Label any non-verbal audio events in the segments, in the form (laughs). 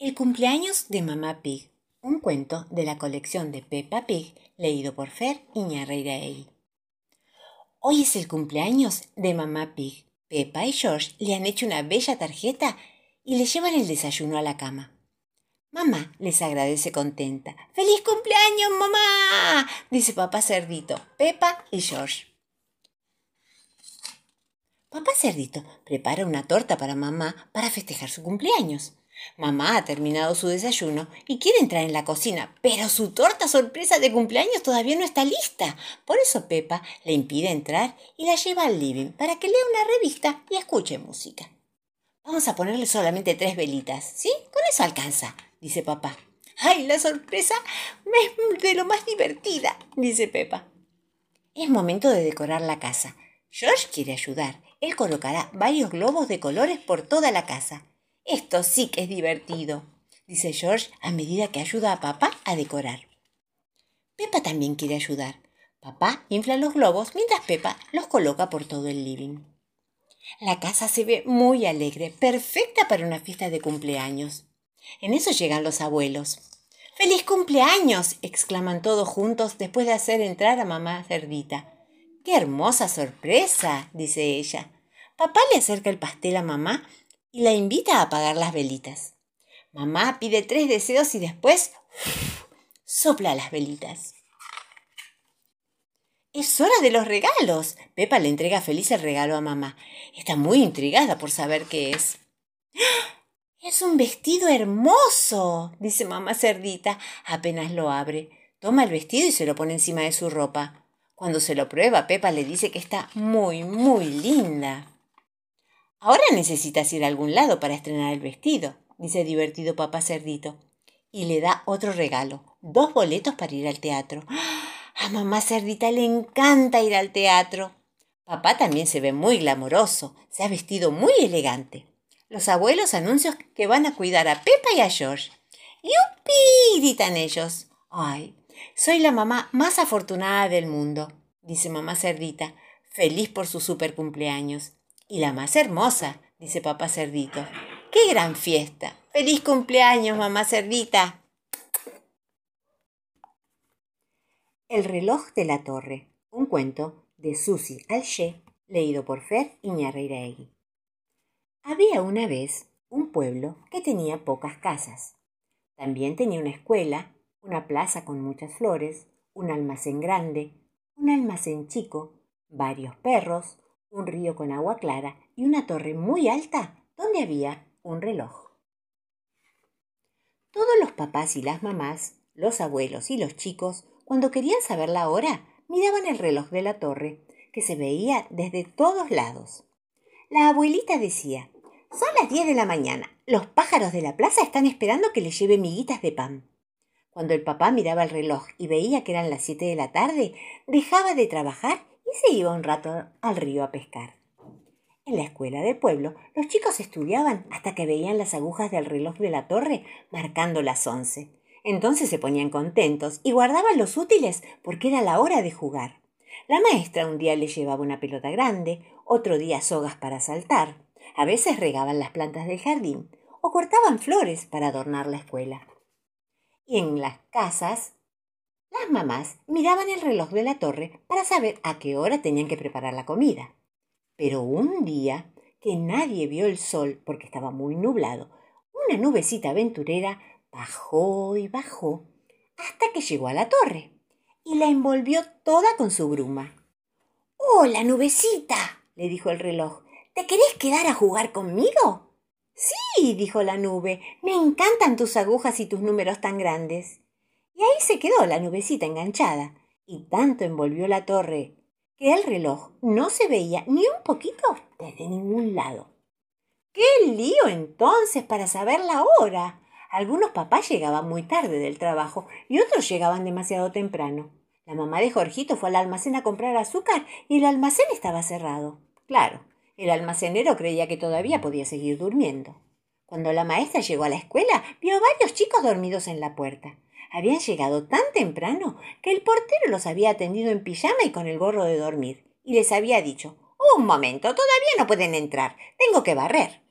El cumpleaños de Mamá Pig, un cuento de la colección de Peppa Pig, leído por Fer Iñarreiraegui. Hoy es el cumpleaños de Mamá Pig. Peppa y George le han hecho una bella tarjeta y le llevan el desayuno a la cama. Mamá les agradece contenta. ¡Feliz cumpleaños, mamá! dice papá cerdito, Peppa y George. Papá cerdito prepara una torta para mamá para festejar su cumpleaños. Mamá ha terminado su desayuno y quiere entrar en la cocina, pero su torta sorpresa de cumpleaños todavía no está lista. Por eso Pepa le impide entrar y la lleva al living para que lea una revista y escuche música. Vamos a ponerle solamente tres velitas, ¿sí? Con eso alcanza, dice papá. ¡Ay, la sorpresa es de lo más divertida! dice Pepa. Es momento de decorar la casa. George quiere ayudar. Él colocará varios globos de colores por toda la casa. Esto sí que es divertido, dice George a medida que ayuda a papá a decorar. Pepa también quiere ayudar. Papá infla los globos mientras Pepa los coloca por todo el living. La casa se ve muy alegre, perfecta para una fiesta de cumpleaños. En eso llegan los abuelos. ¡Feliz cumpleaños! exclaman todos juntos después de hacer entrar a mamá cerdita. ¡Qué hermosa sorpresa! dice ella. Papá le acerca el pastel a mamá y la invita a apagar las velitas. Mamá pide tres deseos y después sopla las velitas. Es hora de los regalos. Pepa le entrega feliz el regalo a mamá. Está muy intrigada por saber qué es. ¡Ah! Es un vestido hermoso, dice mamá cerdita. Apenas lo abre. Toma el vestido y se lo pone encima de su ropa. Cuando se lo prueba, Pepa le dice que está muy, muy linda. Ahora necesitas ir a algún lado para estrenar el vestido, dice divertido papá cerdito. Y le da otro regalo, dos boletos para ir al teatro. A mamá cerdita le encanta ir al teatro. Papá también se ve muy glamoroso, se ha vestido muy elegante. Los abuelos anuncian que van a cuidar a Pepa y a George. ¡Yupi! gritan ellos. ¡Ay! Soy la mamá más afortunada del mundo, dice mamá cerdita, feliz por su super cumpleaños. Y la más hermosa, dice papá cerdito. ¡Qué gran fiesta! ¡Feliz cumpleaños, mamá cerdita! El reloj de la torre, un cuento de Susi Alché, leído por Fer Iñarreiraegui. Había una vez un pueblo que tenía pocas casas. También tenía una escuela, una plaza con muchas flores, un almacén grande, un almacén chico, varios perros, un río con agua clara y una torre muy alta donde había un reloj. Todos los papás y las mamás, los abuelos y los chicos, cuando querían saber la hora, miraban el reloj de la torre, que se veía desde todos lados. La abuelita decía, son las diez de la mañana, los pájaros de la plaza están esperando que les lleve miguitas de pan. Cuando el papá miraba el reloj y veía que eran las siete de la tarde, dejaba de trabajar se iba un rato al río a pescar. En la escuela del pueblo, los chicos estudiaban hasta que veían las agujas del reloj de la torre marcando las once. Entonces se ponían contentos y guardaban los útiles porque era la hora de jugar. La maestra un día les llevaba una pelota grande, otro día sogas para saltar. A veces regaban las plantas del jardín o cortaban flores para adornar la escuela. Y en las casas las mamás miraban el reloj de la torre para saber a qué hora tenían que preparar la comida. Pero un día que nadie vio el sol porque estaba muy nublado, una nubecita aventurera bajó y bajó hasta que llegó a la torre y la envolvió toda con su bruma. ¡Hola, nubecita! le dijo el reloj. ¿Te querés quedar a jugar conmigo? Sí, dijo la nube. Me encantan tus agujas y tus números tan grandes. Y ahí se quedó la nubecita enganchada, y tanto envolvió la torre que el reloj no se veía ni un poquito desde ningún lado. ¡Qué lío entonces para saber la hora! Algunos papás llegaban muy tarde del trabajo y otros llegaban demasiado temprano. La mamá de Jorgito fue al almacén a comprar azúcar y el almacén estaba cerrado. Claro, el almacenero creía que todavía podía seguir durmiendo. Cuando la maestra llegó a la escuela, vio varios chicos dormidos en la puerta. Habían llegado tan temprano que el portero los había atendido en pijama y con el gorro de dormir, y les había dicho Un momento, todavía no pueden entrar. Tengo que barrer.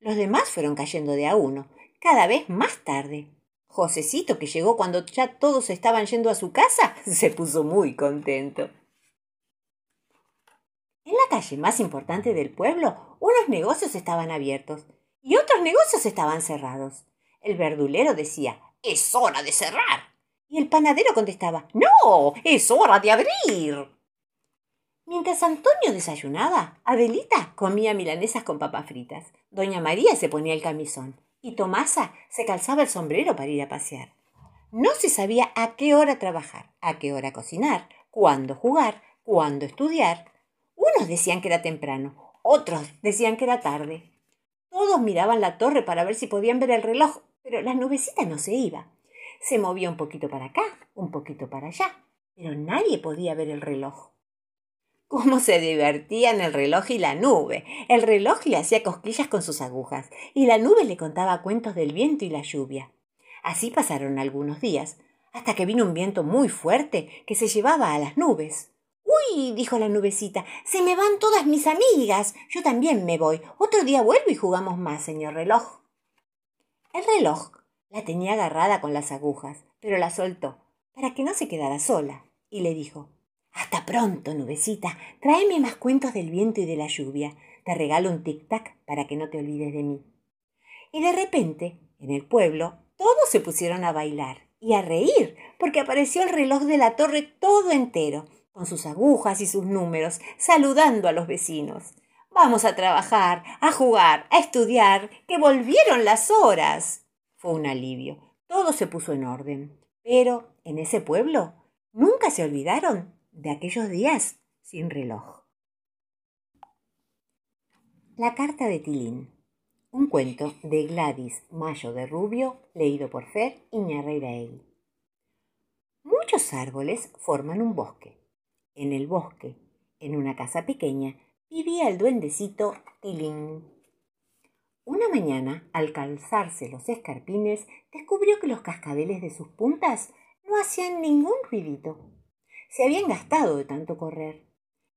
Los demás fueron cayendo de a uno. cada vez más tarde. Josecito, que llegó cuando ya todos estaban yendo a su casa, (laughs) se puso muy contento. En la calle más importante del pueblo, unos negocios estaban abiertos y otros negocios estaban cerrados. El verdulero decía, es hora de cerrar. Y el panadero contestaba, no, es hora de abrir. Mientras Antonio desayunaba, Adelita comía milanesas con papas fritas. Doña María se ponía el camisón y Tomasa se calzaba el sombrero para ir a pasear. No se sabía a qué hora trabajar, a qué hora cocinar, cuándo jugar, cuándo estudiar. Unos decían que era temprano, otros decían que era tarde. Todos miraban la torre para ver si podían ver el reloj, pero la nubecita no se iba. Se movía un poquito para acá, un poquito para allá, pero nadie podía ver el reloj. Cómo se divertían el reloj y la nube. El reloj le hacía cosquillas con sus agujas y la nube le contaba cuentos del viento y la lluvia. Así pasaron algunos días, hasta que vino un viento muy fuerte que se llevaba a las nubes. Uy, dijo la nubecita, se me van todas mis amigas. Yo también me voy. Otro día vuelvo y jugamos más, señor reloj. El reloj la tenía agarrada con las agujas, pero la soltó para que no se quedara sola, y le dijo Hasta pronto, nubecita. Tráeme más cuentos del viento y de la lluvia. Te regalo un tic-tac para que no te olvides de mí. Y de repente, en el pueblo, todos se pusieron a bailar y a reír, porque apareció el reloj de la torre todo entero, con sus agujas y sus números, saludando a los vecinos. Vamos a trabajar, a jugar, a estudiar, que volvieron las horas. Fue un alivio. Todo se puso en orden. Pero en ese pueblo nunca se olvidaron de aquellos días sin reloj. La carta de Tilín. Un cuento de Gladys Mayo de Rubio, leído por Fer Iñarreiraegui. Muchos árboles forman un bosque. En el bosque, en una casa pequeña, vivía el duendecito Tilín. Una mañana, al calzarse los escarpines, descubrió que los cascabeles de sus puntas no hacían ningún ruidito. Se habían gastado de tanto correr.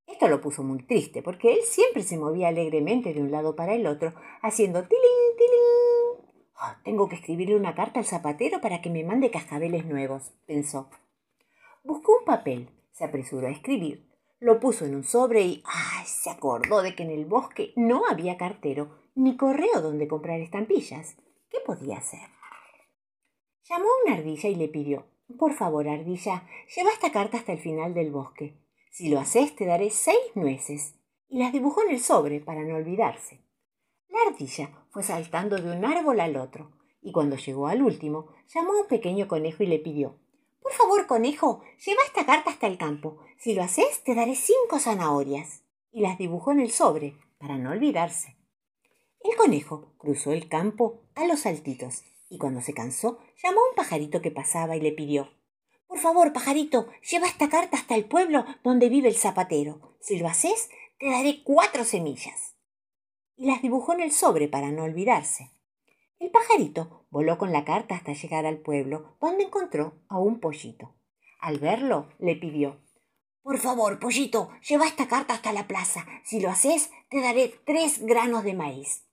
Esto lo puso muy triste, porque él siempre se movía alegremente de un lado para el otro, haciendo tilín, tilín. Ah, tengo que escribirle una carta al zapatero para que me mande cascabeles nuevos, pensó. Buscó un papel, se apresuró a escribir, lo puso en un sobre y ¡ay! se acordó de que en el bosque no había cartero ni correo donde comprar estampillas. ¿Qué podía hacer? Llamó a una ardilla y le pidió Por favor, ardilla, lleva esta carta hasta el final del bosque. Si lo haces, te daré seis nueces. Y las dibujó en el sobre para no olvidarse. La ardilla fue saltando de un árbol al otro, y cuando llegó al último, llamó a un pequeño conejo y le pidió por favor, conejo, lleva esta carta hasta el campo. Si lo haces, te daré cinco zanahorias. Y las dibujó en el sobre, para no olvidarse. El conejo cruzó el campo a los saltitos, y cuando se cansó, llamó a un pajarito que pasaba y le pidió Por favor, pajarito, lleva esta carta hasta el pueblo donde vive el zapatero. Si lo haces, te daré cuatro semillas. Y las dibujó en el sobre para no olvidarse. El pajarito voló con la carta hasta llegar al pueblo, donde encontró a un pollito. Al verlo, le pidió Por favor, pollito, lleva esta carta hasta la plaza. Si lo haces, te daré tres granos de maíz.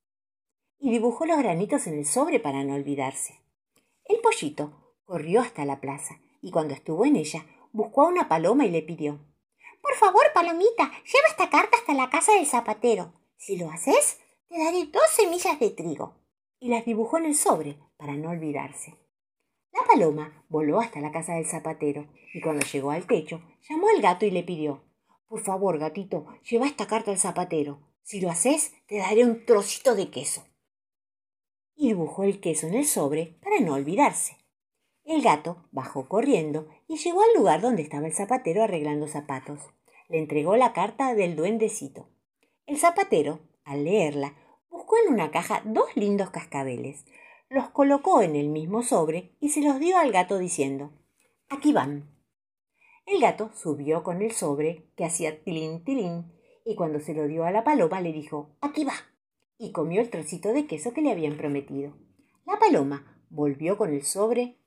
Y dibujó los granitos en el sobre para no olvidarse. El pollito corrió hasta la plaza y cuando estuvo en ella, buscó a una paloma y le pidió Por favor, palomita, lleva esta carta hasta la casa del zapatero. Si lo haces, te daré dos semillas de trigo y las dibujó en el sobre para no olvidarse. La paloma voló hasta la casa del zapatero y cuando llegó al techo llamó al gato y le pidió Por favor, gatito, lleva esta carta al zapatero. Si lo haces, te daré un trocito de queso. Y dibujó el queso en el sobre para no olvidarse. El gato bajó corriendo y llegó al lugar donde estaba el zapatero arreglando zapatos. Le entregó la carta del duendecito. El zapatero, al leerla, en una caja dos lindos cascabeles, los colocó en el mismo sobre y se los dio al gato diciendo Aquí van. El gato subió con el sobre, que hacía tilín tilín, y cuando se lo dio a la paloma le dijo Aquí va. y comió el trocito de queso que le habían prometido. La paloma volvió con el sobre,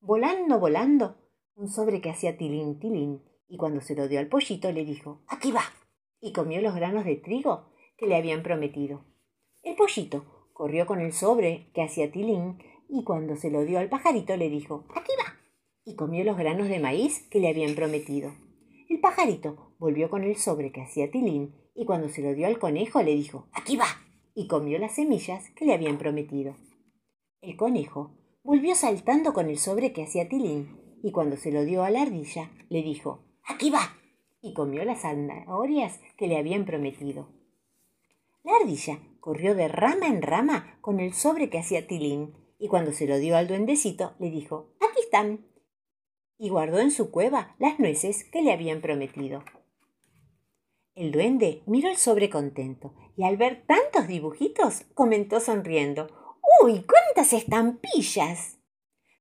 volando, volando, un sobre que hacía tilín tilín, y cuando se lo dio al pollito le dijo Aquí va. y comió los granos de trigo que le habían prometido. El pollito corrió con el sobre que hacía Tilín y cuando se lo dio al pajarito le dijo Aquí va. y comió los granos de maíz que le habían prometido. El pajarito volvió con el sobre que hacía Tilín y cuando se lo dio al conejo le dijo Aquí va. y comió las semillas que le habían prometido. El conejo volvió saltando con el sobre que hacía Tilín y cuando se lo dio a la ardilla le dijo Aquí va. y comió las zanahorias que le habían prometido. La ardilla corrió de rama en rama con el sobre que hacía Tilín, y cuando se lo dio al duendecito, le dijo Aquí están. y guardó en su cueva las nueces que le habían prometido. El duende miró el sobre contento, y al ver tantos dibujitos, comentó sonriendo ¡Uy! ¡Cuántas estampillas!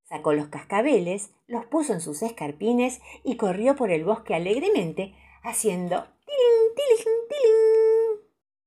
Sacó los cascabeles, los puso en sus escarpines y corrió por el bosque alegremente, haciendo tilín, tilín,